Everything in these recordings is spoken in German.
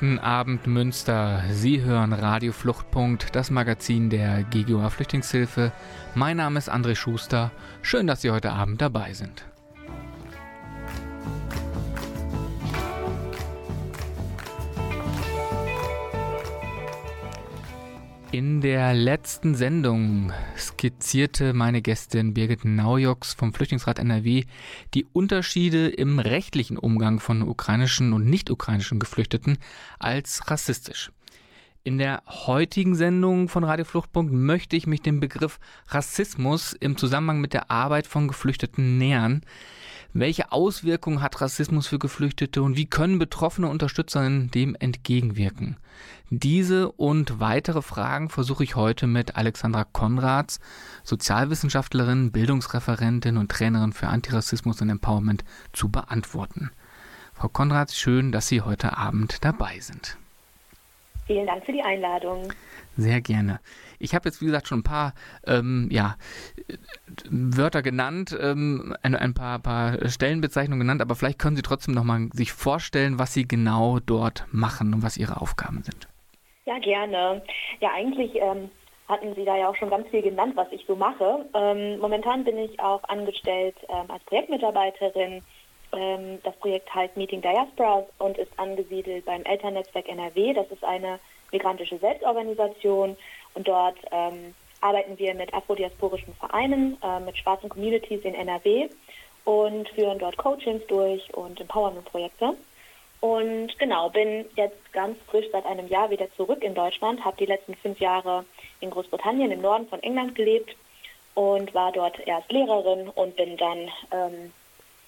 Guten Abend Münster. Sie hören Radio Fluchtpunkt, das Magazin der GGUA Flüchtlingshilfe. Mein Name ist André Schuster. Schön, dass Sie heute Abend dabei sind. In der letzten Sendung skizzierte meine Gästin Birgit Naujoks vom Flüchtlingsrat NRW die Unterschiede im rechtlichen Umgang von ukrainischen und nicht-ukrainischen Geflüchteten als rassistisch. In der heutigen Sendung von Radio Fluchtpunkt möchte ich mich dem Begriff Rassismus im Zusammenhang mit der Arbeit von Geflüchteten nähern. Welche Auswirkungen hat Rassismus für Geflüchtete und wie können betroffene Unterstützer dem entgegenwirken? Diese und weitere Fragen versuche ich heute mit Alexandra Konrads, Sozialwissenschaftlerin, Bildungsreferentin und Trainerin für Antirassismus und Empowerment zu beantworten. Frau Konrads, schön, dass Sie heute Abend dabei sind. Vielen Dank für die Einladung. Sehr gerne. Ich habe jetzt, wie gesagt, schon ein paar ähm, ja, Wörter genannt, ähm, ein, ein paar, paar, Stellenbezeichnungen genannt, aber vielleicht können Sie trotzdem nochmal sich vorstellen, was Sie genau dort machen und was Ihre Aufgaben sind. Ja, gerne. Ja, eigentlich ähm, hatten Sie da ja auch schon ganz viel genannt, was ich so mache. Ähm, momentan bin ich auch angestellt ähm, als Projektmitarbeiterin. Ähm, das Projekt heißt Meeting Diaspora und ist angesiedelt beim Elternnetzwerk NRW. Das ist eine migrantische Selbstorganisation und dort ähm, arbeiten wir mit afrodiasporischen Vereinen, äh, mit schwarzen Communities in NRW und führen dort Coachings durch und Empowerment-Projekte. Und genau, bin jetzt ganz frisch seit einem Jahr wieder zurück in Deutschland, habe die letzten fünf Jahre in Großbritannien im Norden von England gelebt und war dort erst Lehrerin und bin dann ähm,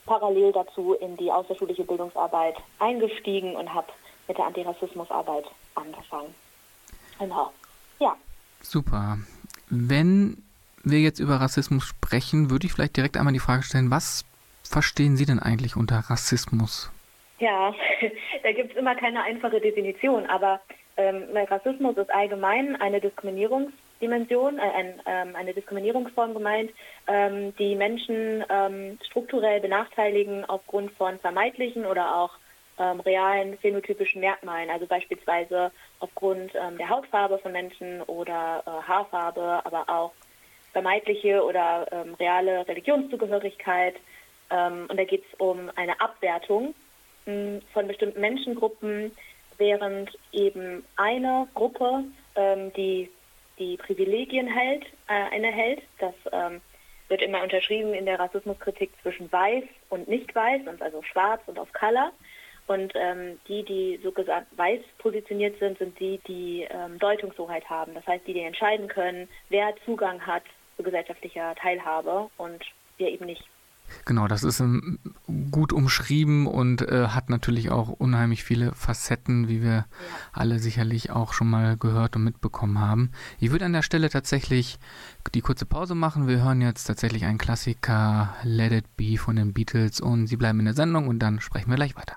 parallel dazu in die außerschulische Bildungsarbeit eingestiegen und habe mit der Antirassismusarbeit angefangen. Genau. Ja. Super. Wenn wir jetzt über Rassismus sprechen, würde ich vielleicht direkt einmal die Frage stellen, was verstehen Sie denn eigentlich unter Rassismus? Ja, da gibt es immer keine einfache Definition, aber ähm, Rassismus ist allgemein eine Diskriminierungsdimension, äh, ein, ähm, eine Diskriminierungsform gemeint, ähm, die Menschen ähm, strukturell benachteiligen aufgrund von vermeintlichen oder auch ähm, realen phänotypischen Merkmalen, also beispielsweise aufgrund ähm, der Hautfarbe von Menschen oder äh, Haarfarbe, aber auch vermeintliche oder ähm, reale Religionszugehörigkeit. Ähm, und da geht es um eine Abwertung mh, hm, von bestimmten Menschengruppen, während eben eine Gruppe, ähm, die die Privilegien hält, äh, innehält, das ähm, wird immer unterschrieben in der Rassismuskritik zwischen weiß und nicht weiß, also schwarz und auf Color. Und ähm, die, die so gesagt weiß positioniert sind, sind die, die ähm, Deutungshoheit haben. Das heißt, die, die entscheiden können, wer Zugang hat zu gesellschaftlicher Teilhabe und wer eben nicht. Genau, das ist um, ähm, gut umschrieben und äh, hat natürlich auch unheimlich viele Facetten, wie wir ja. alle sicherlich auch schon mal gehört und mitbekommen haben. Ich würde an der Stelle tatsächlich die kurze Pause machen. Wir hören jetzt tatsächlich einen Klassiker Let It Be von den Beatles und Sie bleiben in der Sendung und dann sprechen wir gleich weiter.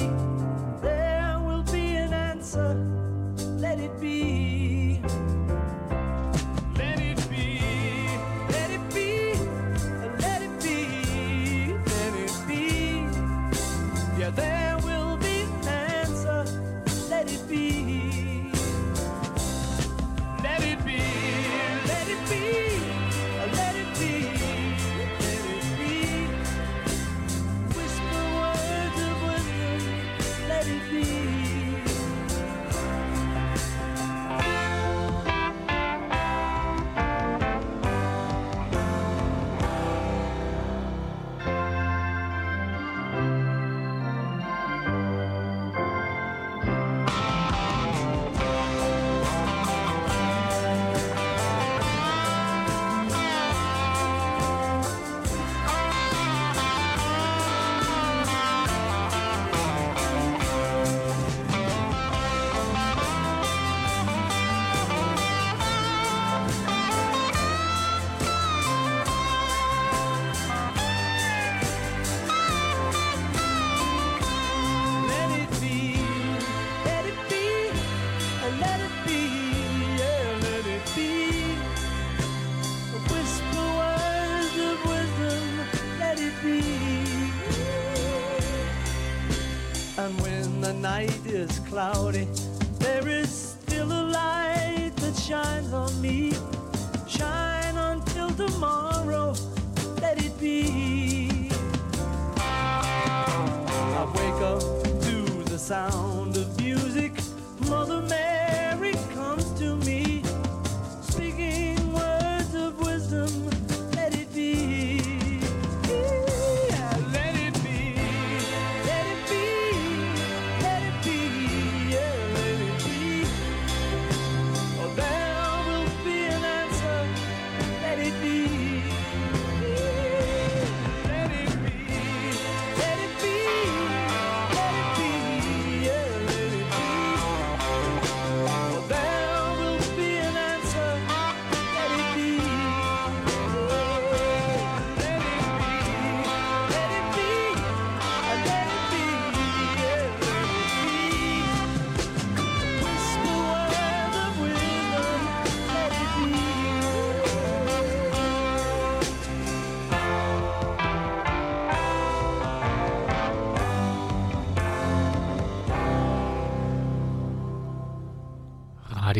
Cloudy,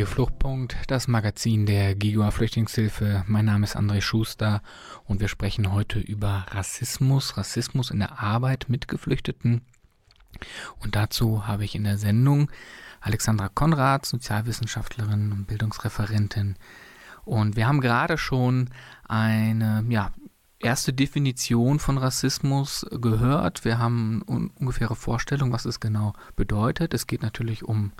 Radio Fluchtpunkt, das Magazin der Gigua Flüchtlingshilfe. Mein Name ist André Schuster und wir sprechen heute über Rassismus, Rassismus in der Arbeit mit Geflüchteten. Und dazu habe ich in der Sendung Alexandra Konrad, Sozialwissenschaftlerin und Bildungsreferentin. Und wir haben gerade schon eine ja, erste Definition von Rassismus gehört. Wir haben eine ungefähre Vorstellung, was es genau bedeutet. Es geht natürlich um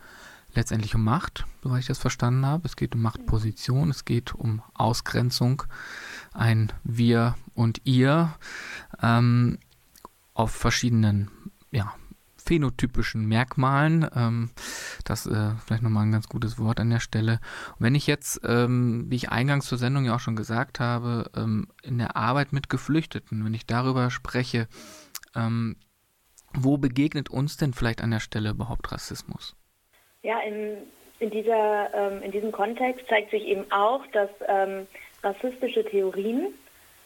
letztendlich um Macht, soweit ich das verstanden habe. Es geht um Machtposition, es geht um Ausgrenzung, ein Wir und Ihr ähm, auf verschiedenen ja, phänotypischen Merkmalen. Ähm, das äh, vielleicht nochmal ein ganz gutes Wort an der Stelle. Und wenn ich jetzt, ähm, wie ich eingangs zur Sendung ja auch schon gesagt habe, ähm, in der Arbeit mit Geflüchteten, wenn ich darüber spreche, ähm, wo begegnet uns denn vielleicht an der Stelle überhaupt Rassismus? Ja, in, in, dieser, ähm, in diesem Kontext zeigt sich eben auch, dass ähm, rassistische Theorien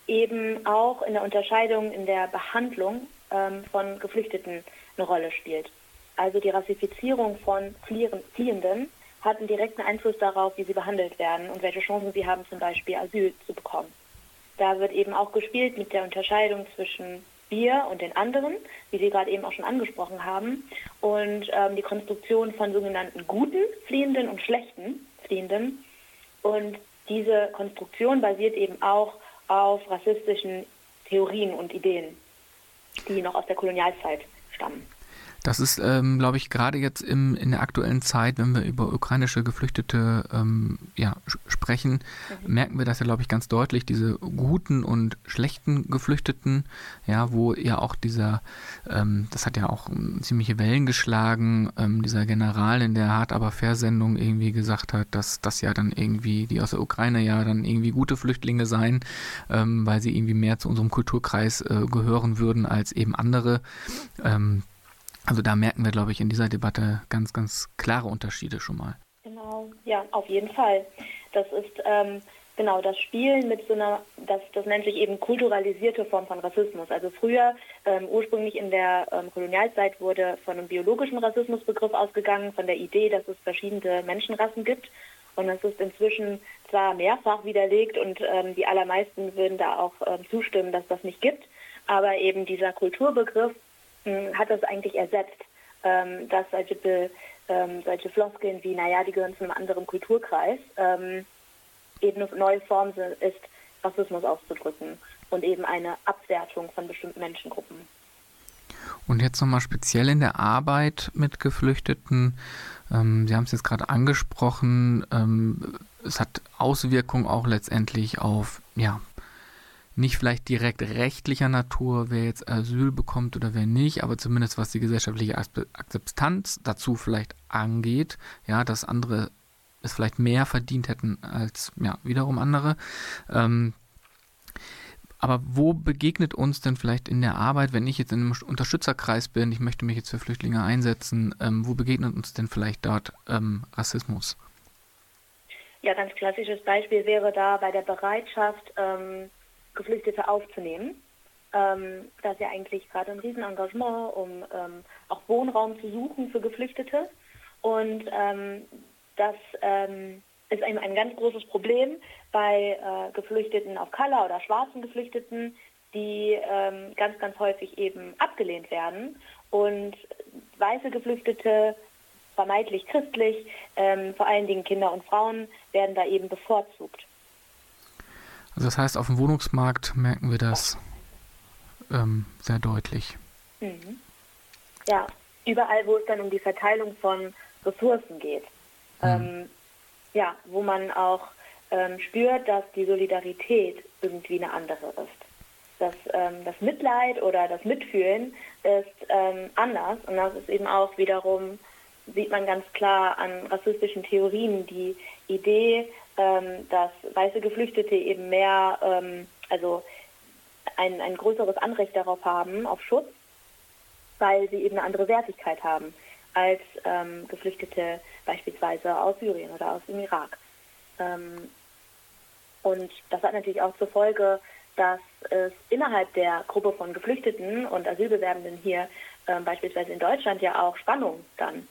eben auch in der Unterscheidung, in der Behandlung ähm, von Geflüchteten eine Rolle spielt. Also die Rassifizierung von Fliehen, Fliehenden hat einen direkten Einfluss darauf, wie sie behandelt werden und welche Chancen sie haben, zum Beispiel Asyl zu bekommen. Da wird eben auch gespielt mit der Unterscheidung zwischen wir und den anderen, wie Sie gerade eben auch schon angesprochen haben, und ähm, die Konstruktion von sogenannten guten Fliehenden und schlechten Fliehenden. Und diese Konstruktion basiert eben auch auf rassistischen Theorien und Ideen, die noch aus der Kolonialzeit stammen. Das ist, ähm, glaube ich, gerade jetzt im, in der aktuellen Zeit, wenn wir über ukrainische Geflüchtete ähm, ja, sprechen, mhm. merken wir das ja, glaube ich, ganz deutlich, diese guten und schlechten Geflüchteten, ja, wo ja auch dieser, ähm, das hat ja auch ziemliche Wellen geschlagen, ähm, dieser General in der Hart aber Fair-Sendung irgendwie gesagt hat, dass das ja dann irgendwie, die aus der Ukraine ja dann irgendwie gute Flüchtlinge seien, ähm, weil sie irgendwie mehr zu unserem Kulturkreis äh, gehören würden als eben andere. Also da merken wir, glaube ich, in dieser Debatte ganz, ganz klare Unterschiede schon mal. Genau, ja, auf jeden Fall. Das ist ähm, genau das Spielen mit so einer, das, das nennt sich eben kulturalisierte Form von Rassismus. Also früher, ähm, ursprünglich in der ähm, Kolonialzeit, wurde von einem biologischen Rassismusbegriff ausgegangen, von der Idee, dass es verschiedene Menschenrassen gibt. Und das ist inzwischen zwar mehrfach widerlegt und ähm, die allermeisten würden da auch ähm, zustimmen, dass das nicht gibt. Aber eben dieser Kulturbegriff hat das eigentlich ersetzt, ähm, dass solche, ähm, solche Floskeln wie, naja, die gehören zu einem anderen Kulturkreis, ähm, eben eine neue Form ist, Rassismus auszudrücken und eben eine Abwertung von bestimmten Menschengruppen. Und jetzt nochmal speziell in der Arbeit mit Geflüchteten. Ähm, Sie haben es jetzt gerade angesprochen. Ähm, es hat Auswirkungen auch letztendlich auf ja, nicht vielleicht direkt rechtlicher Natur, wer jetzt Asyl bekommt oder wer nicht, aber zumindest was die gesellschaftliche Akzeptanz dazu vielleicht angeht, ja, dass andere es vielleicht mehr verdient hätten als ja, wiederum andere. Ähm, aber wo begegnet uns denn vielleicht in der Arbeit, wenn ich jetzt in einem Unterstützerkreis bin, ich möchte mich jetzt für Flüchtlinge einsetzen, ähm, wo begegnet uns denn vielleicht dort ähm, Rassismus? Ja, ganz klassisches Beispiel wäre da bei der Bereitschaft, ähm, Geflüchtete aufzunehmen. ähm, da ist ja eigentlich gerade ein Riesenengagement, um ähm, auch Wohnraum zu suchen für Geflüchtete. Und ähm, das ähm, ist ein, ein ganz großes Problem bei äh, Geflüchteten auf Color oder schwarzen Geflüchteten, die ähm, ganz, ganz häufig eben abgelehnt werden. Und weiße Geflüchtete, vermeintlich christlich, ähm, vor allen Dingen Kinder und Frauen, werden da eben bevorzugt. Also das heißt, auf dem Wohnungsmarkt merken wir das ähm, sehr deutlich. Mhm. Ja, überall, wo es dann um die Verteilung von Ressourcen geht. Mhm. Ähm, ja, wo man auch ähm, spürt, dass die Solidarität irgendwie eine andere ist. Dass ähm, das Mitleid oder das Mitfühlen ist ähm, anders und das ist eben auch wiederum, sieht man ganz klar an rassistischen Theorien, die Idee, ähm, dass weiße Geflüchtete eben mehr, ähm, also ein, ein größeres Anrecht darauf haben, auf Schutz, weil sie eben eine andere Wertigkeit haben als ähm, Geflüchtete beispielsweise aus Syrien oder aus dem Irak. Ähm, und das hat natürlich auch zur Folge, dass es innerhalb der Gruppe von Geflüchteten und Asylbewerbenden hier ähm, beispielsweise in Deutschland ja auch Spannungen dann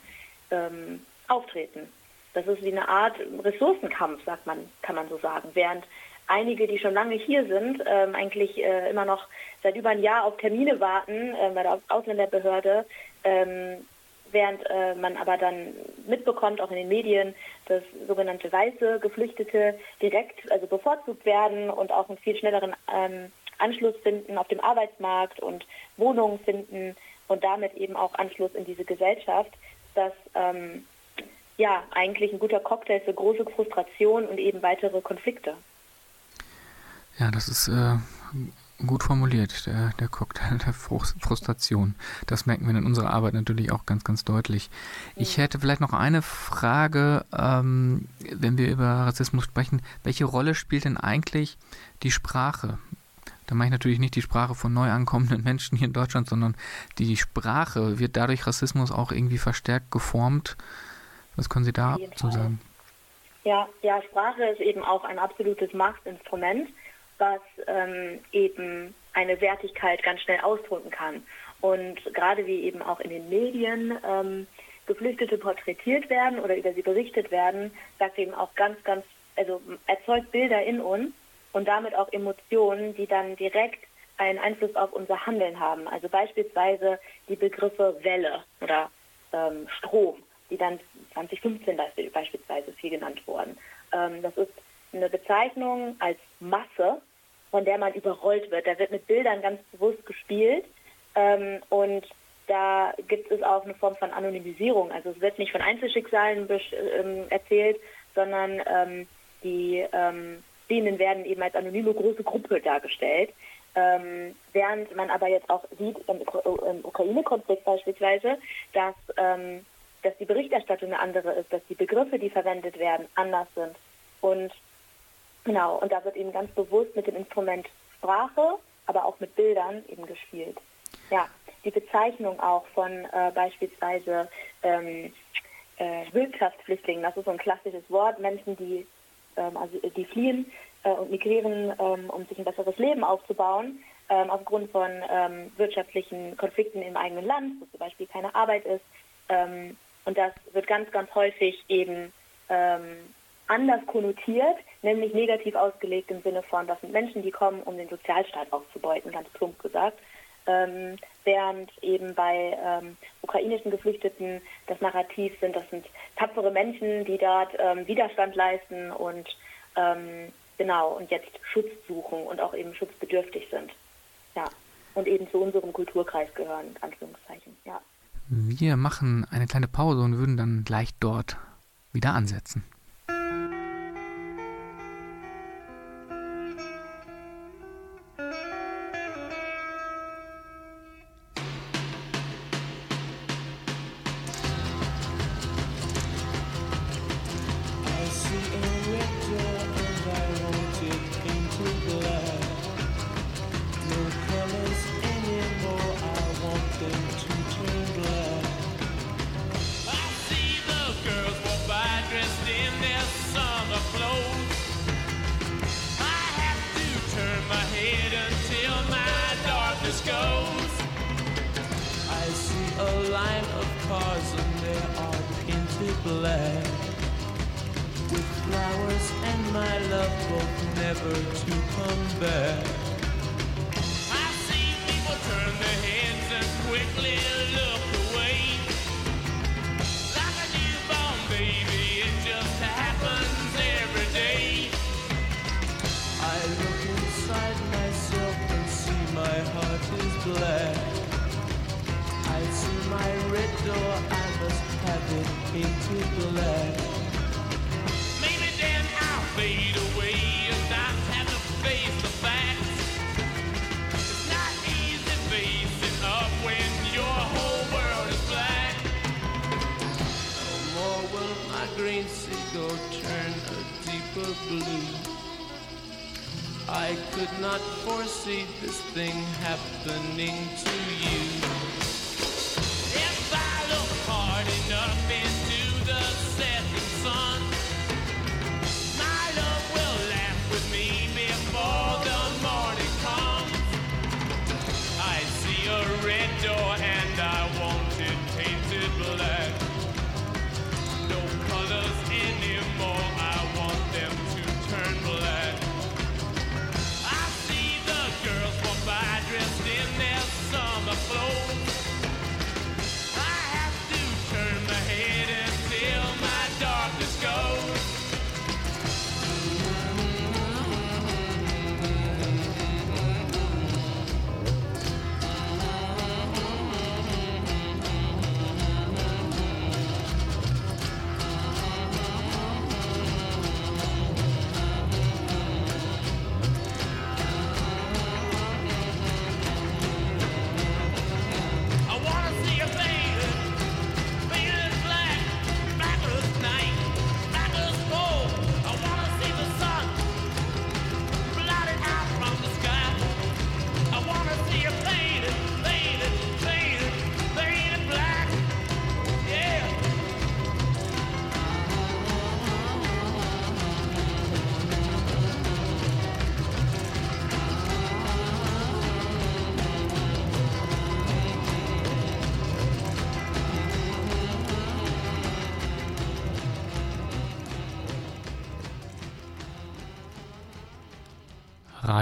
ähm, auftreten. Das ist wie eine Art Ressourcenkampf, sagt man, kann man so sagen. Während einige, die schon lange hier sind, ähm, eigentlich äh, immer noch seit über ein Jahr auf Termine warten äh, bei der Ausländerbehörde, ähm, während äh, man aber dann mitbekommt, auch in den Medien, dass sogenannte weiße Geflüchtete direkt, also bevorzugt werden und auch einen viel schnelleren ähm, Anschluss finden auf dem Arbeitsmarkt und Wohnungen finden und damit eben auch Anschluss in diese Gesellschaft, dass ähm, ja eigentlich ein guter Cocktail für große Frustration und eben weitere Konflikte. Ja, das ist äh, gut formuliert, der, der Cocktail der Frustration. Das merken wir in unserer Arbeit natürlich auch ganz, ganz deutlich. Ich hätte vielleicht noch eine Frage, ähm, wenn wir über Rassismus sprechen. Welche Rolle spielt denn eigentlich die Sprache? Da meine ich natürlich nicht die Sprache von neu ankommenden Menschen hier in Deutschland, sondern die Sprache. Wird dadurch Rassismus auch irgendwie verstärkt geformt? Was können Sie da zu sagen? Ja, ja, Sprache ist eben auch ein absolutes Machtinstrument was ähm, eben eine Wertigkeit ganz schnell ausdrücken kann. Und gerade wie eben auch in den Medien ähm, Geflüchtete porträtiert werden oder über sie berichtet werden, sagt eben auch ganz, ganz, also erzeugt Bilder in uns und damit auch Emotionen, die dann direkt einen Einfluss auf unser Handeln haben. Also beispielsweise die Begriffe Welle oder ähm, Strom, die dann 2015 beispielsweise viel genannt wurden. Ähm, das ist eine Bezeichnung als Masse, von der man überrollt wird. Da wird mit Bildern ganz bewusst gespielt ähm, und da gibt es auch eine Form von Anonymisierung. Also es wird nicht von Einzelschicksalen ähm, erzählt, sondern ähm, die ähm, Szenen werden eben als anonyme große Gruppe dargestellt. Ähm, während man aber jetzt auch sieht im, im Ukraine-Konflikt beispielsweise, dass, ähm, dass die Berichterstattung eine andere ist, dass die Begriffe, die verwendet werden, anders sind. Und Genau, und da wird eben ganz bewusst mit dem Instrument Sprache, aber auch mit Bildern eben gespielt. Ja, die Bezeichnung auch von äh, beispielsweise ähm, äh, Wirtschaftsflüchtlingen, das ist so ein klassisches Wort, Menschen, die, ähm, also, die fliehen äh, und migrieren, ähm, um sich ein besseres Leben aufzubauen, ähm, aufgrund von ähm, wirtschaftlichen Konflikten im eigenen Land, wo zum Beispiel keine Arbeit ist. Ähm, und das wird ganz, ganz häufig eben anders konnotiert, nämlich negativ ausgelegt im Sinne von, das sind Menschen, die kommen, um den Sozialstaat auszubeuten, ganz plump gesagt. Ähm, während eben bei ähm, ukrainischen Geflüchteten das Narrativ sind, das sind tapfere Menschen, die dort ähm, Widerstand leisten und ähm, genau und jetzt Schutz suchen und auch eben schutzbedürftig sind. Ja. Und eben zu unserem Kulturkreis gehören, in Anführungszeichen, ja. Wir machen eine kleine Pause und würden dann gleich dort wieder ansetzen.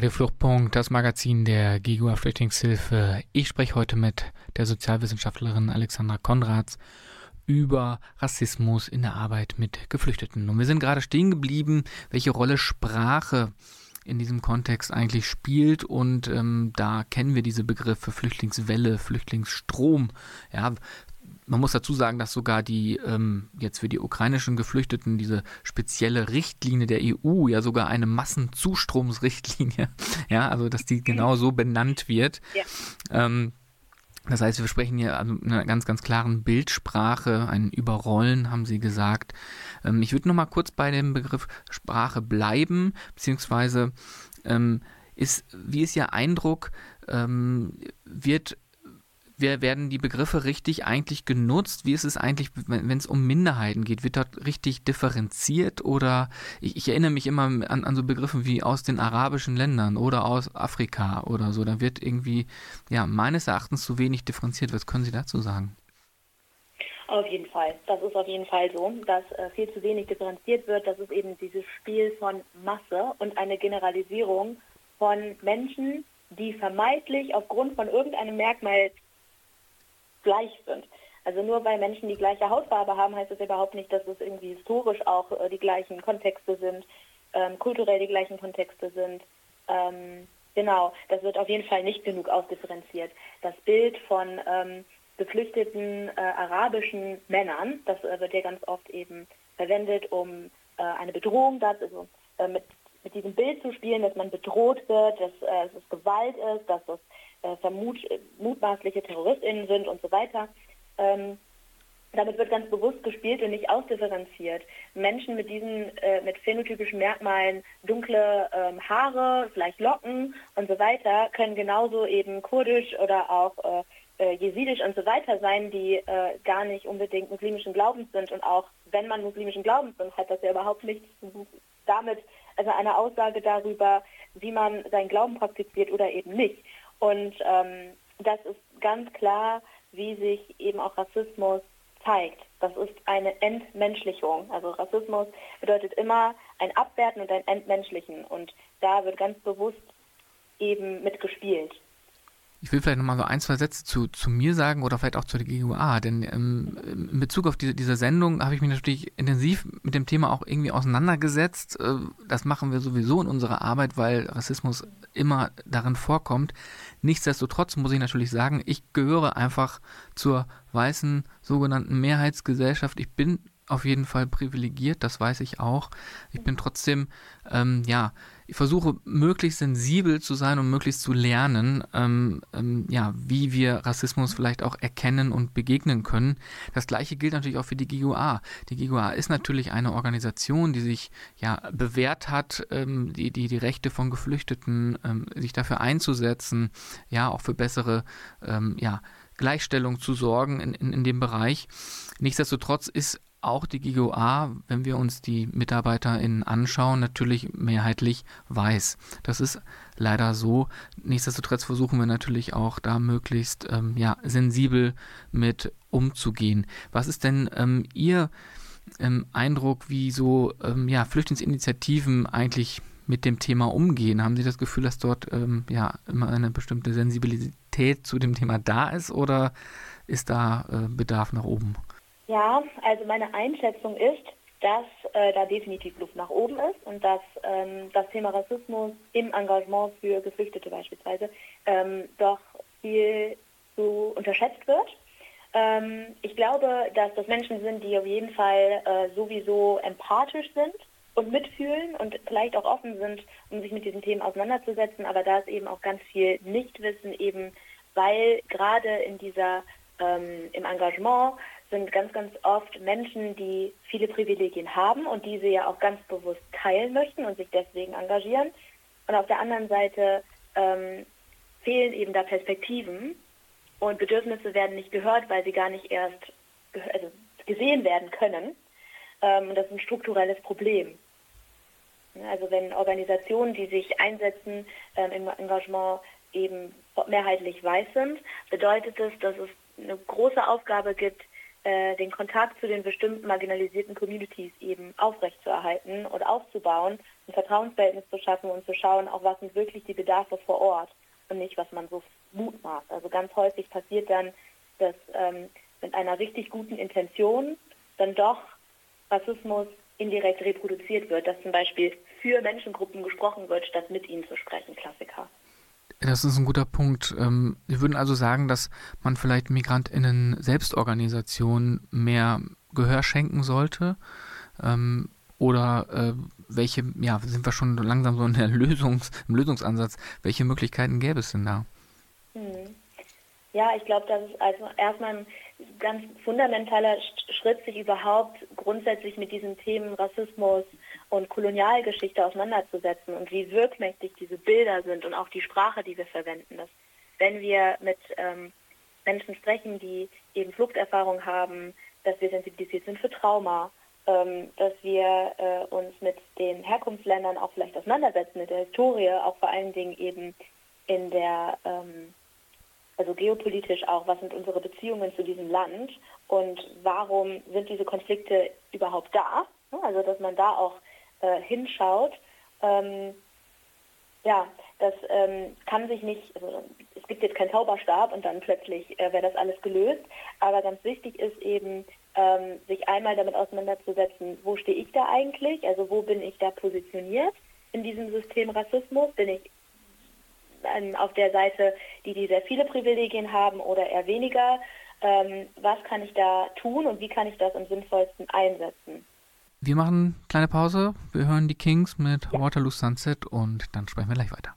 Radio Fluchtpunkt, das Magazin der GIGUA Flüchtlingshilfe. Ich spreche heute mit der Sozialwissenschaftlerin Alexandra Konrads über Rassismus in der Arbeit mit Geflüchteten. Und wir sind gerade stehen geblieben, welche Rolle Sprache in diesem Kontext eigentlich spielt. Und ähm, da kennen wir diese Begriffe Flüchtlingswelle, Flüchtlingsstrom. Ja, man muss dazu sagen, dass sogar die ähm, jetzt für die ukrainischen Geflüchteten diese spezielle Richtlinie der EU ja sogar eine Massenzustromsrichtlinie, ja, also dass die genau so benannt wird. Ja. Ähm, das heißt, wir sprechen hier also in einer ganz, ganz klaren Bildsprache, ein Überrollen, haben Sie gesagt. Ähm, ich würde noch mal kurz bei dem Begriff Sprache bleiben, beziehungsweise ähm, ist, wie ist Ihr Eindruck, ähm, wird wer werden die Begriffe richtig eigentlich genutzt? Wie ist es eigentlich, wenn es um Minderheiten geht? Wird dort richtig differenziert oder ich, ich erinnere mich immer an, an so Begriffe wie aus den arabischen Ländern oder aus Afrika oder so. Da wird irgendwie, ja, meines Erachtens zu wenig differenziert. Was können Sie dazu sagen? Auf jeden Fall. Das ist auf jeden Fall so, dass äh, viel zu wenig differenziert wird. Das ist eben dieses Spiel von Masse und eine Generalisierung von Menschen, die vermeintlich aufgrund von irgendeinem Merkmal gleich sind. Also nur weil Menschen die gleiche Hautfarbe haben, heißt das überhaupt nicht, dass es irgendwie historisch auch äh, die gleichen Kontexte sind, ähm, kulturell die gleichen Kontexte sind. Ähm, genau, das wird auf jeden Fall nicht genug ausdifferenziert. Das Bild von ähm, geflüchteten äh, arabischen Männern, das äh, wird ja ganz oft eben verwendet, um äh, eine Bedrohung, das, also äh, mit, mit diesem Bild zu spielen, dass man bedroht wird, dass, äh, dass es Gewalt ist, dass es äh, vermut, mutmaßliche TerroristInnen sind und so weiter. Ähm, damit wird ganz bewusst gespielt und nicht ausdifferenziert. Menschen mit diesen, äh, mit phänotypischen Merkmalen, dunkle ähm, Haare, vielleicht Locken und so weiter, können genauso eben kurdisch oder auch äh, äh, jesidisch und so weiter sein, die äh, gar nicht unbedingt muslimischen Glaubens sind. Und auch wenn man muslimischen Glaubens sind, hat das ja überhaupt nichts damit, also eine Aussage darüber, wie man seinen Glauben praktiziert oder eben nicht. Und ähm, das ist ganz klar, wie sich eben auch Rassismus zeigt. Das ist eine Entmenschlichung. Also Rassismus bedeutet immer ein Abwerten und ein Entmenschlichen. Und da wird ganz bewusst eben mitgespielt. Ich will vielleicht nochmal so ein, zwei Sätze zu, zu mir sagen oder vielleicht auch zu der GUA, denn ähm, in Bezug auf diese, diese Sendung habe ich mich natürlich intensiv mit dem Thema auch irgendwie auseinandergesetzt. Äh, das machen wir sowieso in unserer Arbeit, weil Rassismus immer darin vorkommt. Nichtsdestotrotz muss ich natürlich sagen, ich gehöre einfach zur weißen sogenannten Mehrheitsgesellschaft. Ich bin auf jeden Fall privilegiert, das weiß ich auch. Ich bin trotzdem, ähm, ja, ich versuche möglichst sensibel zu sein und möglichst zu lernen, ähm, ähm, ja, wie wir Rassismus vielleicht auch erkennen und begegnen können. Das gleiche gilt natürlich auch für die GUA. Die GUA ist natürlich eine Organisation, die sich ja bewährt hat, ähm, die, die, die Rechte von Geflüchteten, ähm, sich dafür einzusetzen, ja, auch für bessere, ähm, ja, Gleichstellung zu sorgen in, in, in dem Bereich. Nichtsdestotrotz ist auch die GGOA, wenn wir uns die MitarbeiterInnen anschauen, natürlich mehrheitlich weiß. Das ist leider so. Nichtsdestotrotz versuchen wir natürlich auch da möglichst ähm, ja, sensibel mit umzugehen. Was ist denn ähm, Ihr ähm, Eindruck, wie so ähm, ja, Flüchtlingsinitiativen eigentlich mit dem Thema umgehen? Haben Sie das Gefühl, dass dort ähm, ja immer eine bestimmte Sensibilität zu dem Thema da ist oder ist da äh, Bedarf nach oben? Ja, also meine Einschätzung ist, dass äh, da definitiv Luft nach oben ist und dass ähm, das Thema Rassismus im Engagement für Geflüchtete beispielsweise ähm, doch viel zu unterschätzt wird. Ähm, ich glaube, dass das Menschen sind, die auf jeden Fall äh, sowieso empathisch sind und mitfühlen und vielleicht auch offen sind, um sich mit diesen Themen auseinanderzusetzen, aber da ist eben auch ganz viel Nichtwissen eben, weil gerade in dieser ähm, im Engagement sind ganz, ganz oft Menschen, die viele Privilegien haben und diese ja auch ganz bewusst teilen möchten und sich deswegen engagieren. Und auf der anderen Seite ähm, fehlen eben da Perspektiven und Bedürfnisse werden nicht gehört, weil sie gar nicht erst also gesehen werden können. Ähm, und das ist ein strukturelles Problem. Also wenn Organisationen, die sich einsetzen ähm, im Engagement, eben mehrheitlich weiß sind, bedeutet es, dass es eine große Aufgabe gibt, äh, den Kontakt zu den bestimmten marginalisierten Communities eben aufrechtzuerhalten und aufzubauen, ein Vertrauensverhältnis zu schaffen und zu schauen, auch was sind wirklich die Bedarfe vor Ort und nicht, was man so mutmaßt. Also ganz häufig passiert dann, dass ähm, mit einer richtig guten Intention dann doch Rassismus indirekt reproduziert wird, dass zum Beispiel für Menschengruppen gesprochen wird, statt mit ihnen zu sprechen, Klassiker. Das ist ein guter Punkt. Ähm, wir würden also sagen, dass man vielleicht MigrantInnen Selbstorganisationen mehr Gehör schenken sollte. Ähm, oder äh, welche, ja, sind wir schon langsam so in der Lösungs-, im Lösungsansatz, welche Möglichkeiten gäbe es denn da? Hm. Ja, ich glaube, das ist also erstmal ein ganz fundamentaler Schritt, sich überhaupt grundsätzlich mit diesen Themen Rassismus und Kolonialgeschichte auseinanderzusetzen und wie wirkmächtig diese Bilder sind und auch die Sprache, die wir verwenden. Dass, wenn wir mit ähm, Menschen sprechen, die eben Fluchterfahrung haben, dass wir sensibilisiert sind für Trauma, ähm, dass wir äh, uns mit den Herkunftsländern auch vielleicht auseinandersetzen, mit der Historie, auch vor allen Dingen eben in der ähm, also geopolitisch auch, was sind unsere Beziehungen zu diesem Land und warum sind diese Konflikte überhaupt da? Also dass man da auch äh, hinschaut. Ähm, ja, das ähm, kann sich nicht, also es gibt jetzt keinen Zauberstab und dann plötzlich äh, wäre das alles gelöst. Aber ganz wichtig ist eben, ähm, sich einmal damit auseinanderzusetzen, wo stehe ich da eigentlich, also wo bin ich da positioniert in diesem System Rassismus? Bin ich ähm, auf der Seite, die, die sehr viele Privilegien haben oder eher weniger. Ähm, was kann ich da tun und wie kann ich das am sinnvollsten einsetzen? Wir machen eine kleine Pause. Wir hören die Kings mit ja. Waterloo Sunset und dann sprechen wir gleich weiter.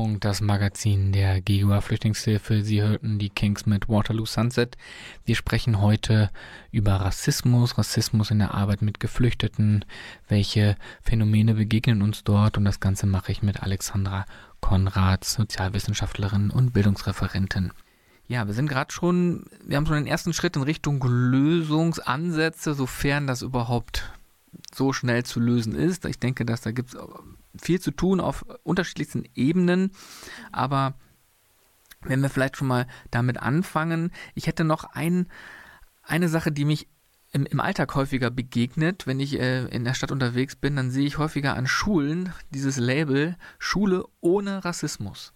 Fluchtpunkt, das Magazin der GUA Flüchtlingshilfe. Sie hörten die Kings mit Waterloo Sunset. Wir sprechen heute über Rassismus, Rassismus in der Arbeit mit Geflüchteten. Welche Phänomene begegnen uns dort? Und das Ganze mache ich mit Alexandra Konrad, Sozialwissenschaftlerin und Bildungsreferentin. Ja, wir sind gerade schon, wir haben schon den ersten Schritt in Richtung Lösungsansätze, sofern das überhaupt so schnell zu lösen ist. Ich denke, dass da gibt es viel zu tun auf unterschiedlichsten Ebenen, aber wenn wir vielleicht schon mal damit anfangen, ich hätte noch ein, eine Sache, die mich im, im Alltag häufiger begegnet, wenn ich äh, in der Stadt unterwegs bin, dann sehe ich häufiger an Schulen dieses Label Schule ohne Rassismus.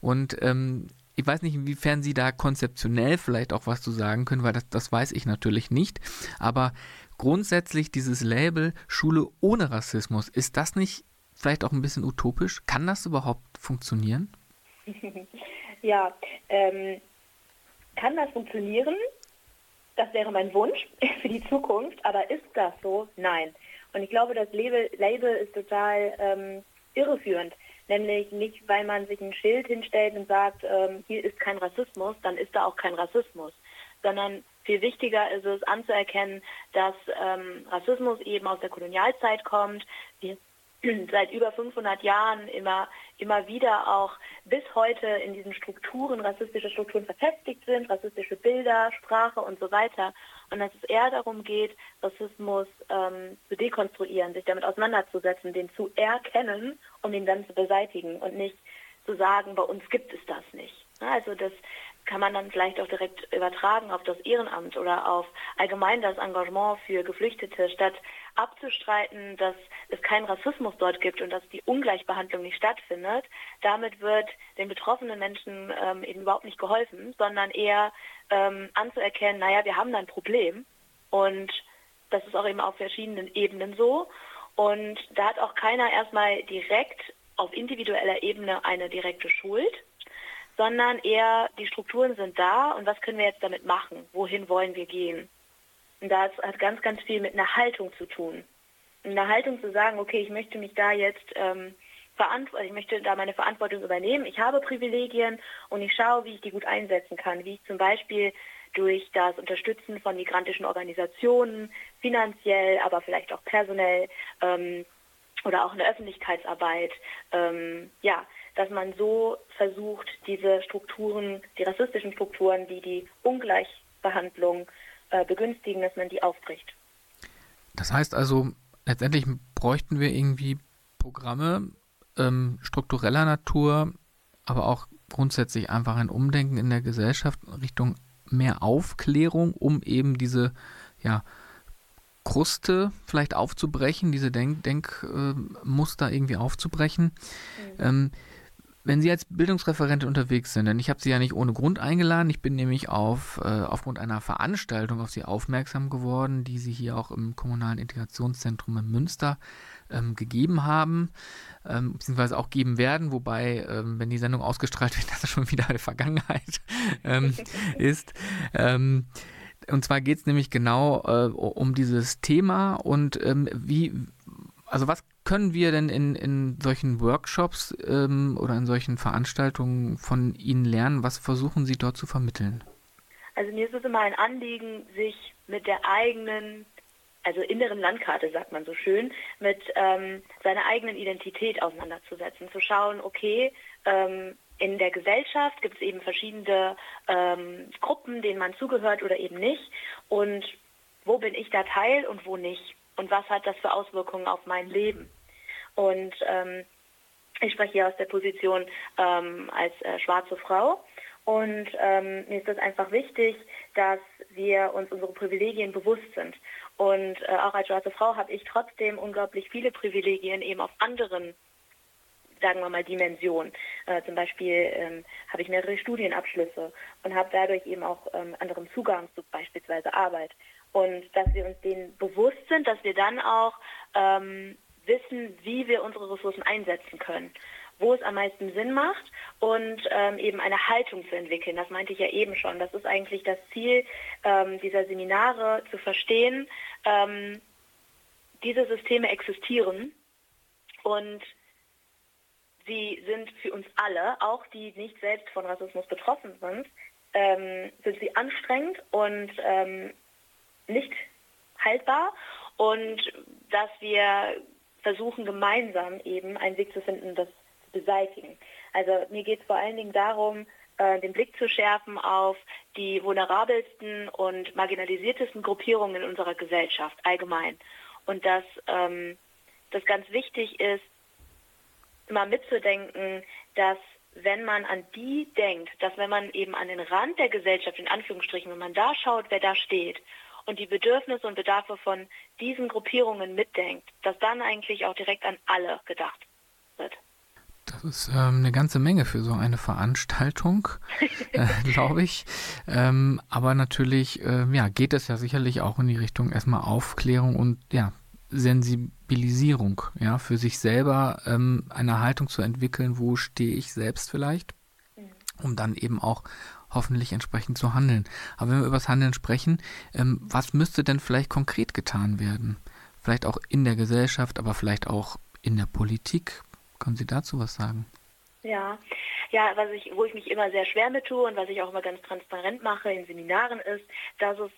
Und ähm, ich weiß nicht, inwiefern Sie da konzeptionell vielleicht auch was zu sagen können, weil das, das weiß ich natürlich nicht. Aber grundsätzlich dieses Label Schule ohne Rassismus, ist das nicht vielleicht auch ein bisschen utopisch? Kann das überhaupt funktionieren? Ja, ähm, kann das funktionieren? Das wäre mein Wunsch für die Zukunft, aber ist das so? Nein. Und ich glaube, das Label, Label ist total ähm, irreführend. Nämlich nicht, weil man sich ein Schild hinstellt und sagt, ähm, hier ist kein Rassismus, dann ist da auch kein Rassismus. Sondern viel wichtiger ist es anzuerkennen, dass ähm, Rassismus eben aus der Kolonialzeit kommt. Wir seit über 500 Jahren immer, immer wieder auch bis heute in diesen Strukturen, rassistische Strukturen verfestigt sind, rassistische Bilder, Sprache und so weiter. Und dass es eher darum geht, Rassismus ähm, zu dekonstruieren, sich damit auseinanderzusetzen, den zu erkennen, um ihn dann zu beseitigen und nicht zu sagen, bei uns gibt es das nicht. Also das kann man dann vielleicht auch direkt übertragen auf das Ehrenamt oder auf allgemein das Engagement für Geflüchtete, statt abzustreiten, dass es keinen Rassismus dort gibt und dass die Ungleichbehandlung nicht stattfindet. Damit wird den betroffenen Menschen ähm, eben überhaupt nicht geholfen, sondern eher ähm, anzuerkennen, naja, wir haben da ein Problem und das ist auch eben auf verschiedenen Ebenen so. Und da hat auch keiner erstmal direkt auf individueller Ebene eine direkte Schuld, sondern eher die Strukturen sind da und was können wir jetzt damit machen? Wohin wollen wir gehen? Und das hat ganz, ganz viel mit einer Haltung zu tun. Eine Haltung zu sagen, okay, ich möchte mich da jetzt ähm, verantworten, ich möchte da meine Verantwortung übernehmen. Ich habe Privilegien und ich schaue, wie ich die gut einsetzen kann, wie ich zum Beispiel durch das Unterstützen von migrantischen Organisationen, finanziell, aber vielleicht auch personell ähm, oder auch in der Öffentlichkeitsarbeit, ähm, ja, dass man so versucht, diese Strukturen, die rassistischen Strukturen, die die Ungleichbehandlung äh, begünstigen, dass man die aufbricht. Das heißt also, letztendlich bräuchten wir irgendwie Programme ähm, struktureller Natur, aber auch grundsätzlich einfach ein Umdenken in der Gesellschaft Richtung mehr Aufklärung, um eben diese ja, Kruste vielleicht aufzubrechen, diese Denkmuster Denk, äh, irgendwie aufzubrechen. Mhm. Ähm, wenn Sie als Bildungsreferentin unterwegs sind, denn ich habe Sie ja nicht ohne Grund eingeladen, ich bin nämlich auf, äh, aufgrund einer Veranstaltung auf Sie aufmerksam geworden, die Sie hier auch im Kommunalen Integrationszentrum in Münster ähm, gegeben haben, ähm, beziehungsweise auch geben werden, wobei, ähm, wenn die Sendung ausgestrahlt wird, das schon wieder eine Vergangenheit ähm, ist. Ähm, und zwar geht es nämlich genau äh, um dieses Thema und ähm, wie, also was können wir denn in, in solchen Workshops ähm, oder in solchen Veranstaltungen von Ihnen lernen? Was versuchen Sie dort zu vermitteln? Also mir ist es immer ein Anliegen, sich mit der eigenen, also inneren Landkarte, sagt man so schön, mit ähm, seiner eigenen Identität auseinanderzusetzen, zu schauen, okay, ähm, in der Gesellschaft gibt es eben verschiedene ähm, Gruppen, denen man zugehört oder eben nicht. Und wo bin ich da Teil und wo nicht? Und was hat das für Auswirkungen auf mein Leben? Und ähm, ich spreche hier aus der Position ähm, als äh, schwarze Frau. Und ähm, mir ist das einfach wichtig, dass wir uns unsere Privilegien bewusst sind. Und äh, auch als schwarze Frau habe ich trotzdem unglaublich viele Privilegien eben auf anderen sagen wir mal, Dimensionen. Äh, zum Beispiel ähm, habe ich mehrere Studienabschlüsse und habe dadurch eben auch ähm, anderen Zugang zu beispielsweise Arbeit. Und dass wir uns denen bewusst sind, dass wir dann auch ähm, wissen, wie wir unsere Ressourcen einsetzen können, wo es am meisten Sinn macht und ähm, eben eine Haltung zu entwickeln. Das meinte ich ja eben schon. Das ist eigentlich das Ziel ähm, dieser Seminare, zu verstehen, ähm, diese Systeme existieren und sie sind für uns alle, auch die nicht selbst von Rassismus betroffen sind, ähm, sind sie anstrengend und ähm, nicht haltbar und dass wir versuchen gemeinsam eben einen Weg zu finden, das zu beseitigen. Also mir geht es vor allen Dingen darum, äh, den Blick zu schärfen auf die vulnerabelsten und marginalisiertesten Gruppierungen in unserer Gesellschaft allgemein. Und dass ähm, das ganz wichtig ist, immer mitzudenken, dass wenn man an die denkt, dass wenn man eben an den Rand der Gesellschaft, in Anführungsstrichen, wenn man da schaut, wer da steht und die Bedürfnisse und Bedarfe von diesen Gruppierungen mitdenkt, dass dann eigentlich auch direkt an alle gedacht wird. Das ist ähm, eine ganze Menge für so eine Veranstaltung, äh, glaube ich. Ähm, aber natürlich, äh, ja, geht es ja sicherlich auch in die Richtung erstmal Aufklärung und ja, Sensibilisierung, ja, für sich selber ähm, eine Haltung zu entwickeln, wo stehe ich selbst vielleicht, mhm. um dann eben auch hoffentlich entsprechend zu handeln. Aber wenn wir über das Handeln sprechen, ähm, was müsste denn vielleicht konkret getan werden? Vielleicht auch in der Gesellschaft, aber vielleicht auch in der Politik. Können Sie dazu was sagen? Ja, ja, was ich, wo ich mich immer sehr schwer mit tue und was ich auch immer ganz transparent mache in Seminaren ist, dass es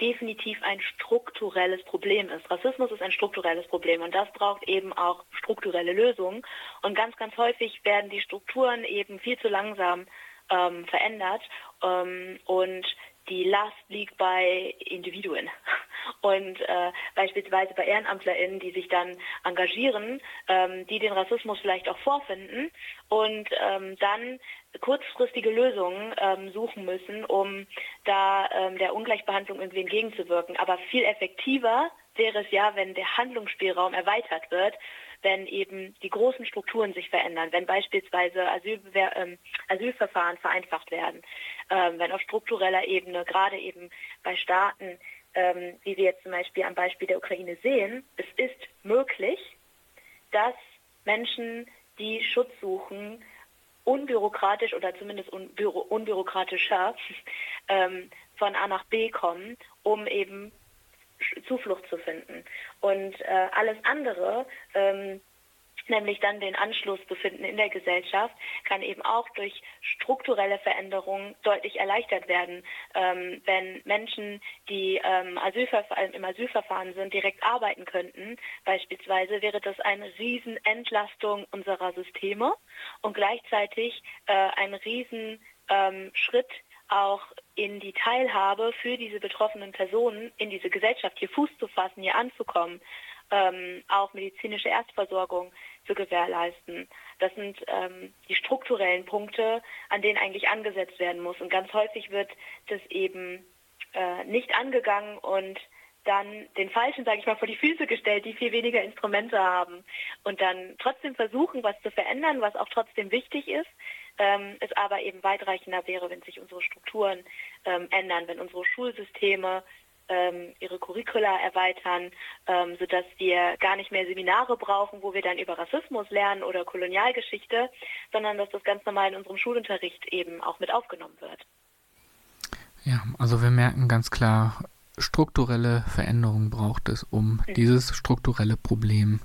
definitiv ein strukturelles Problem ist. Rassismus ist ein strukturelles Problem und das braucht eben auch strukturelle Lösungen. Und ganz, ganz häufig werden die Strukturen eben viel zu langsam ähm, verändert ähm, und die Last liegt bei Individuen. Und äh, beispielsweise bei EhrenamtlerInnen, die sich dann engagieren, ähm, die den Rassismus vielleicht auch vorfinden und ähm, dann kurzfristige Lösungen ähm, suchen müssen, um da ähm, der Ungleichbehandlung irgendwie entgegenzuwirken. Aber viel effektiver wäre es ja, wenn der Handlungsspielraum erweitert wird wenn eben die großen Strukturen sich verändern, wenn beispielsweise Asylbewer ähm, Asylverfahren vereinfacht werden, ähm, wenn auf struktureller Ebene, gerade eben bei Staaten, ähm, wie wir jetzt zum Beispiel am Beispiel der Ukraine sehen, es ist möglich, dass Menschen, die Schutz suchen, unbürokratisch oder zumindest unbüro unbürokratischer ähm, von A nach B kommen, um eben Zuflucht zu finden. Und äh, alles andere, ähm, nämlich dann den Anschluss zu finden in der Gesellschaft, kann eben auch durch strukturelle Veränderungen deutlich erleichtert werden. Ähm, wenn Menschen, die ähm, Asylverfahren, im Asylverfahren sind, direkt arbeiten könnten, beispielsweise, wäre das eine Riesenentlastung unserer Systeme und gleichzeitig äh, ein Riesenschritt ähm, auch in die Teilhabe für diese betroffenen Personen in diese Gesellschaft hier Fuß zu fassen, hier anzukommen. ähm, auch medizinische Erstversorgung zu gewährleisten. Das sind ähm, die strukturellen Punkte, an denen eigentlich angesetzt werden muss. Und ganz häufig wird das eben äh, nicht angegangen und dann den Falschen, sage ich mal, vor die Füße gestellt, die viel weniger Instrumente haben und dann trotzdem versuchen, was zu verändern, was auch trotzdem wichtig ist, ähm, es aber eben weitreichender wäre, wenn sich unsere Strukturen ähm, ändern, wenn unsere Schulsysteme ähm, ihre Curricula erweitern, ähm, sodass wir gar nicht mehr Seminare brauchen, wo wir dann über Rassismus lernen oder Kolonialgeschichte, sondern dass das ganz normal in unserem Schulunterricht eben auch mit aufgenommen wird. Ja, also wir merken ganz klar, strukturelle Veränderungen braucht es, um mhm. dieses strukturelle Problem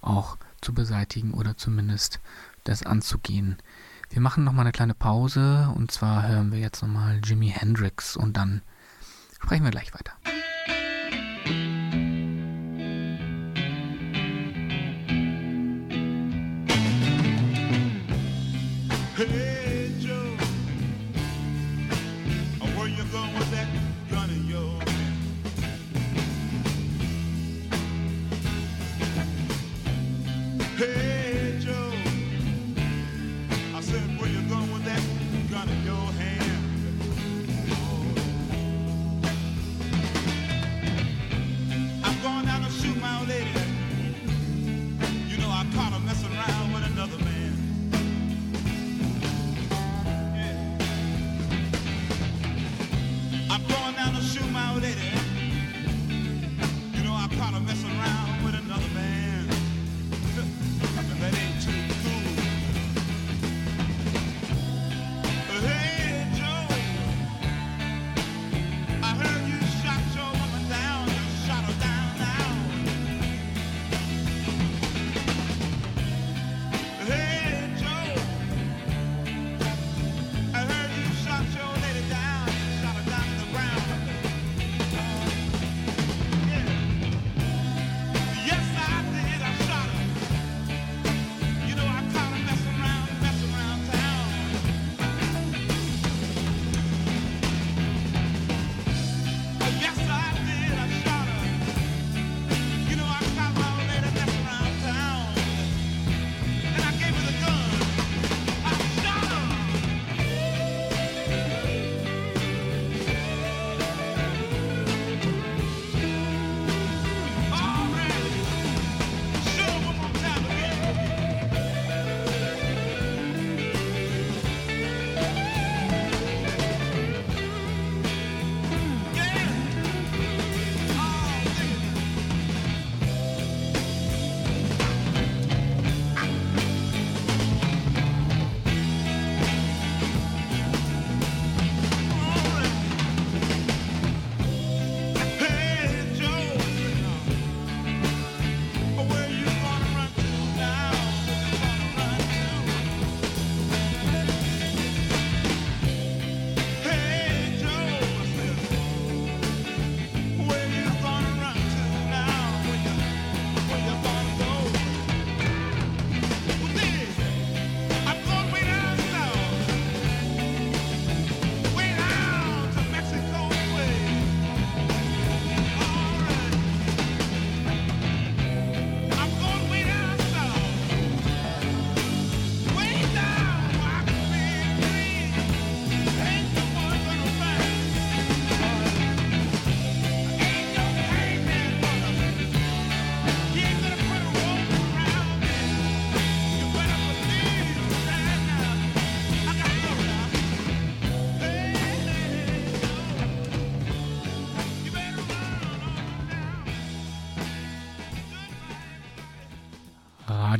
auch zu beseitigen oder zumindest das anzugehen. Wir machen nochmal eine kleine Pause. Und zwar hören wir jetzt nochmal Jimi Hendrix. Und dann sprechen wir gleich weiter.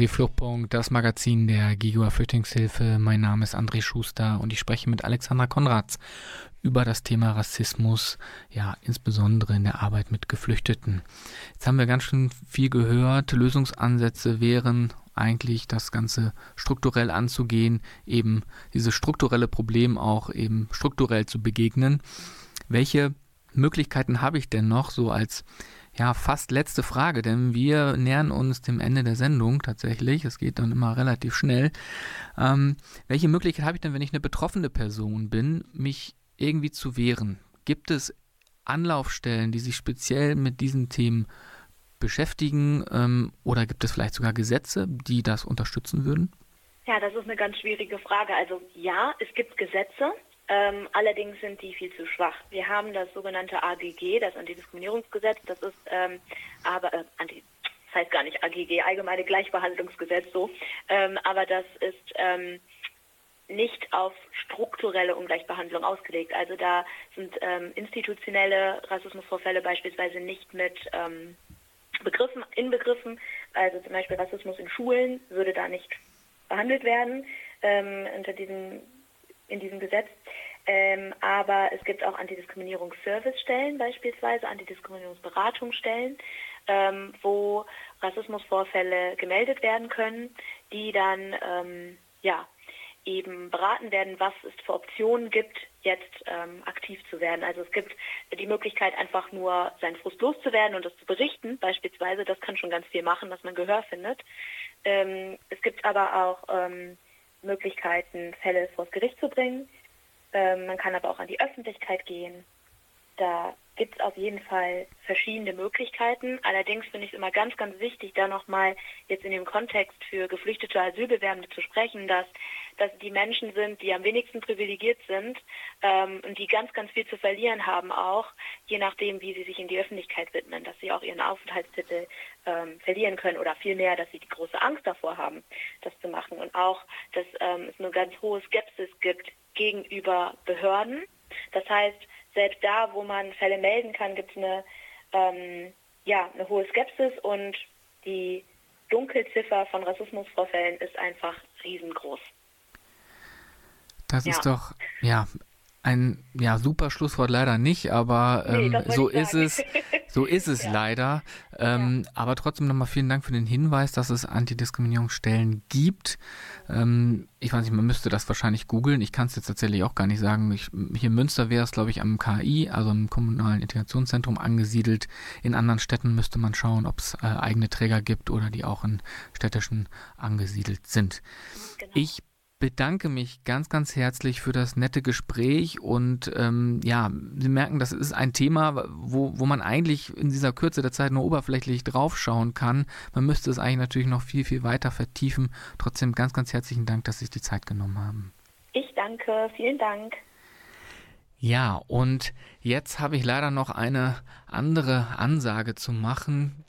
Radio Fluchtpunkt, das Magazin der Gigua Flüchtlingshilfe. Mein Name ist André Schuster und ich spreche mit Alexandra Konrads über das Thema Rassismus, ja, insbesondere in der Arbeit mit Geflüchteten. Jetzt haben wir ganz schön viel gehört. Lösungsansätze wären eigentlich das Ganze strukturell anzugehen, eben dieses strukturelle Problem auch eben strukturell zu begegnen. Welche Möglichkeiten habe ich denn noch so als ja, fast letzte Frage, denn wir nähern uns dem Ende der Sendung tatsächlich. Es geht dann immer relativ schnell. Ähm, welche Möglichkeit habe ich denn, wenn ich eine betroffene Person bin, mich irgendwie zu wehren? Gibt es Anlaufstellen, die sich speziell mit diesen Themen beschäftigen? Ähm, oder gibt es vielleicht sogar Gesetze, die das unterstützen würden? Ja, das ist eine ganz schwierige Frage. Also ja, es gibt Gesetze, ähm, allerdings sind die viel zu schwach. Wir haben das sogenannte AGG, das Antidiskriminierungsgesetz, das ist ähm, aber äh, Anti das heißt gar nicht AGG, Allgemeine Gleichbehandlungsgesetz so, ähm, aber das ist ähm, nicht auf strukturelle Ungleichbehandlung ausgelegt. Also da sind ähm, institutionelle Rassismusvorfälle beispielsweise nicht mit ähm, Begriffen, inbegriffen. Also zum Beispiel Rassismus in Schulen würde da nicht behandelt werden ähm, unter diesem, in diesem Gesetz. Ähm, aber es gibt auch Antidiskriminierungsservicestellen beispielsweise, Antidiskriminierungsberatungsstellen, ähm, wo Rassismusvorfälle gemeldet werden können, die dann ähm, ja eben beraten werden, was es für Optionen gibt, jetzt ähm, aktiv zu werden. Also es gibt die Möglichkeit, einfach nur seinen Frust loszuwerden und das zu berichten, beispielsweise. Das kann schon ganz viel machen, dass man Gehör findet. Ähm, es gibt aber auch ähm, Möglichkeiten, Fälle vors Gericht zu bringen. Ähm, man kann aber auch an die Öffentlichkeit gehen. Da gibt es auf jeden Fall verschiedene Möglichkeiten. Allerdings finde ich es immer ganz, ganz wichtig, da nochmal jetzt in dem Kontext für geflüchtete Asylbewerbende zu sprechen, dass das die Menschen sind, die am wenigsten privilegiert sind ähm, und die ganz, ganz viel zu verlieren haben auch, je nachdem, wie sie sich in die Öffentlichkeit widmen, dass sie auch ihren Aufenthaltstitel ähm, verlieren können oder vielmehr, dass sie die große Angst davor haben, das zu machen und auch, dass ähm, es eine ganz hohe Skepsis gibt gegenüber Behörden. Das heißt, selbst da, wo man Fälle melden kann, gibt es eine, ähm, ja, eine hohe Skepsis und die Dunkelziffer von Rassismusvorfällen ist einfach riesengroß. Das Ja. ist doch, ja, ein ja, super Schlusswort leider nicht, aber Nee, ähm, wollte so ist es. So ist es Ja. leider. Ähm, Aber trotzdem nochmal vielen Dank für den Hinweis, dass es Antidiskriminierungsstellen gibt. Ähm, ich weiß nicht, man müsste das wahrscheinlich googeln. Ich kann es jetzt tatsächlich auch gar nicht sagen. Ich, hier in Münster wäre es, glaube ich, am KI, also im Kommunalen Integrationszentrum angesiedelt. In anderen Städten müsste man schauen, ob es äh, eigene Träger gibt oder die auch in städtischen angesiedelt sind. Genau. Ich bedanke mich ganz, ganz herzlich für das nette Gespräch und ähm, ja, Sie merken, das ist ein Thema, wo, wo man eigentlich in dieser Kürze der Zeit nur oberflächlich draufschauen kann. Man müsste es eigentlich natürlich noch viel, viel weiter vertiefen. Trotzdem ganz, ganz herzlichen Dank, dass Sie sich die Zeit genommen haben. Ich danke, vielen Dank. Ja, und jetzt habe ich leider noch eine andere Ansage zu machen.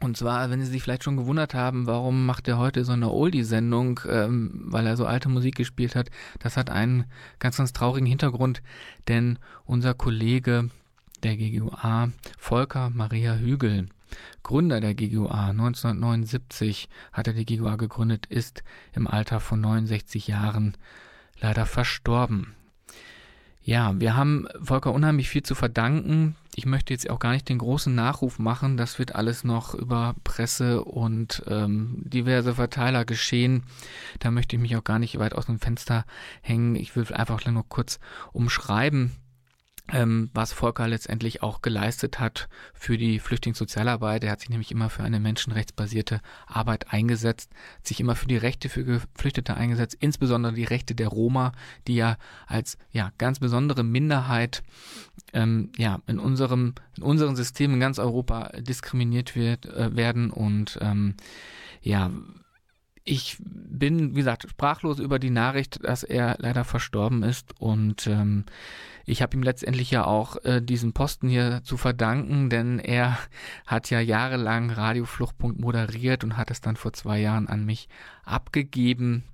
Und zwar, wenn Sie sich vielleicht schon gewundert haben, warum macht er heute so eine Oldie-Sendung, ähm, weil er so alte Musik gespielt hat, das hat einen ganz, ganz traurigen Hintergrund, denn unser Kollege der GGUA, Volker Maria Hügel, Gründer der GGUA, 1979 hat er die GGUA gegründet, ist im Alter von 69 Jahren leider verstorben. Ja, wir haben Volker unheimlich viel zu verdanken. Ich möchte jetzt auch gar nicht den großen Nachruf machen. Das wird alles noch über Presse und ähm, diverse Verteiler geschehen. Da möchte ich mich auch gar nicht weit aus dem Fenster hängen. Ich will einfach nur kurz umschreiben, ähm, was Volker letztendlich auch geleistet hat für die Flüchtlingssozialarbeit. Er hat sich nämlich immer für eine menschenrechtsbasierte Arbeit eingesetzt, sich immer für die Rechte für Geflüchtete eingesetzt, insbesondere die Rechte der Roma, die ja als ja ganz besondere Minderheit ähm, ja in unserem in unserem System in ganz Europa diskriminiert wird äh, werden und ähm, ja ich bin, wie gesagt, sprachlos über die Nachricht, dass er leider verstorben ist und ähm, ich habe ihm letztendlich ja auch äh, diesen Posten hier zu verdanken, denn er hat ja jahrelang Radio Fluchtpunkt moderiert und hat es dann vor zwei Jahren an mich abgegeben.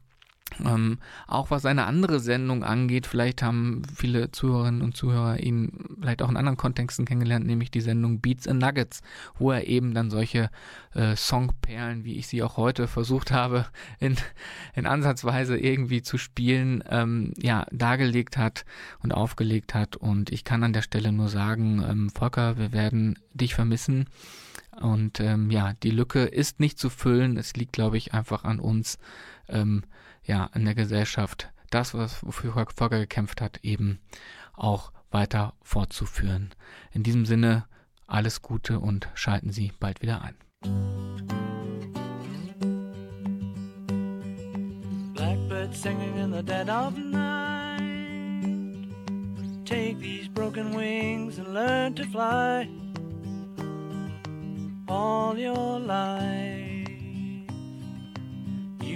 Ähm, auch was eine andere Sendung angeht, vielleicht haben viele Zuhörerinnen und Zuhörer ihn vielleicht auch in anderen Kontexten kennengelernt, nämlich die Sendung Beats and Nuggets, wo er eben dann solche äh, Songperlen, wie ich sie auch heute versucht habe, in, in Ansatzweise irgendwie zu spielen, ähm, ja, dargelegt hat und aufgelegt hat. Und ich kann an der Stelle nur sagen, ähm, Volker, wir werden dich vermissen. Und ähm, ja, die Lücke ist nicht zu füllen. Es liegt, glaube ich, einfach an uns, ähm, ja, in der Gesellschaft, das, was wofür Volker gekämpft hat, eben auch weiter fortzuführen. In diesem Sinne, alles Gute und schalten Sie bald wieder ein. Blackbird singing in the dead of night. Take these broken wings and learn to fly. all your life.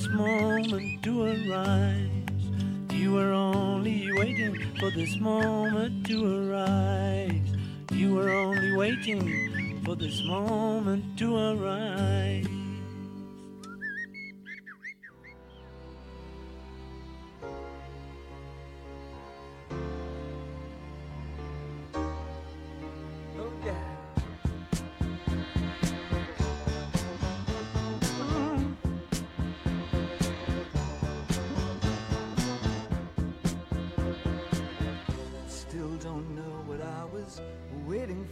This moment to arise. You were only waiting for this moment to arise. You were only waiting for this moment to arise.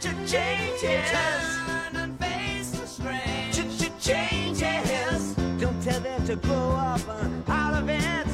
Changes. And face the strain. Changes. Don't tell them to grow up out of it.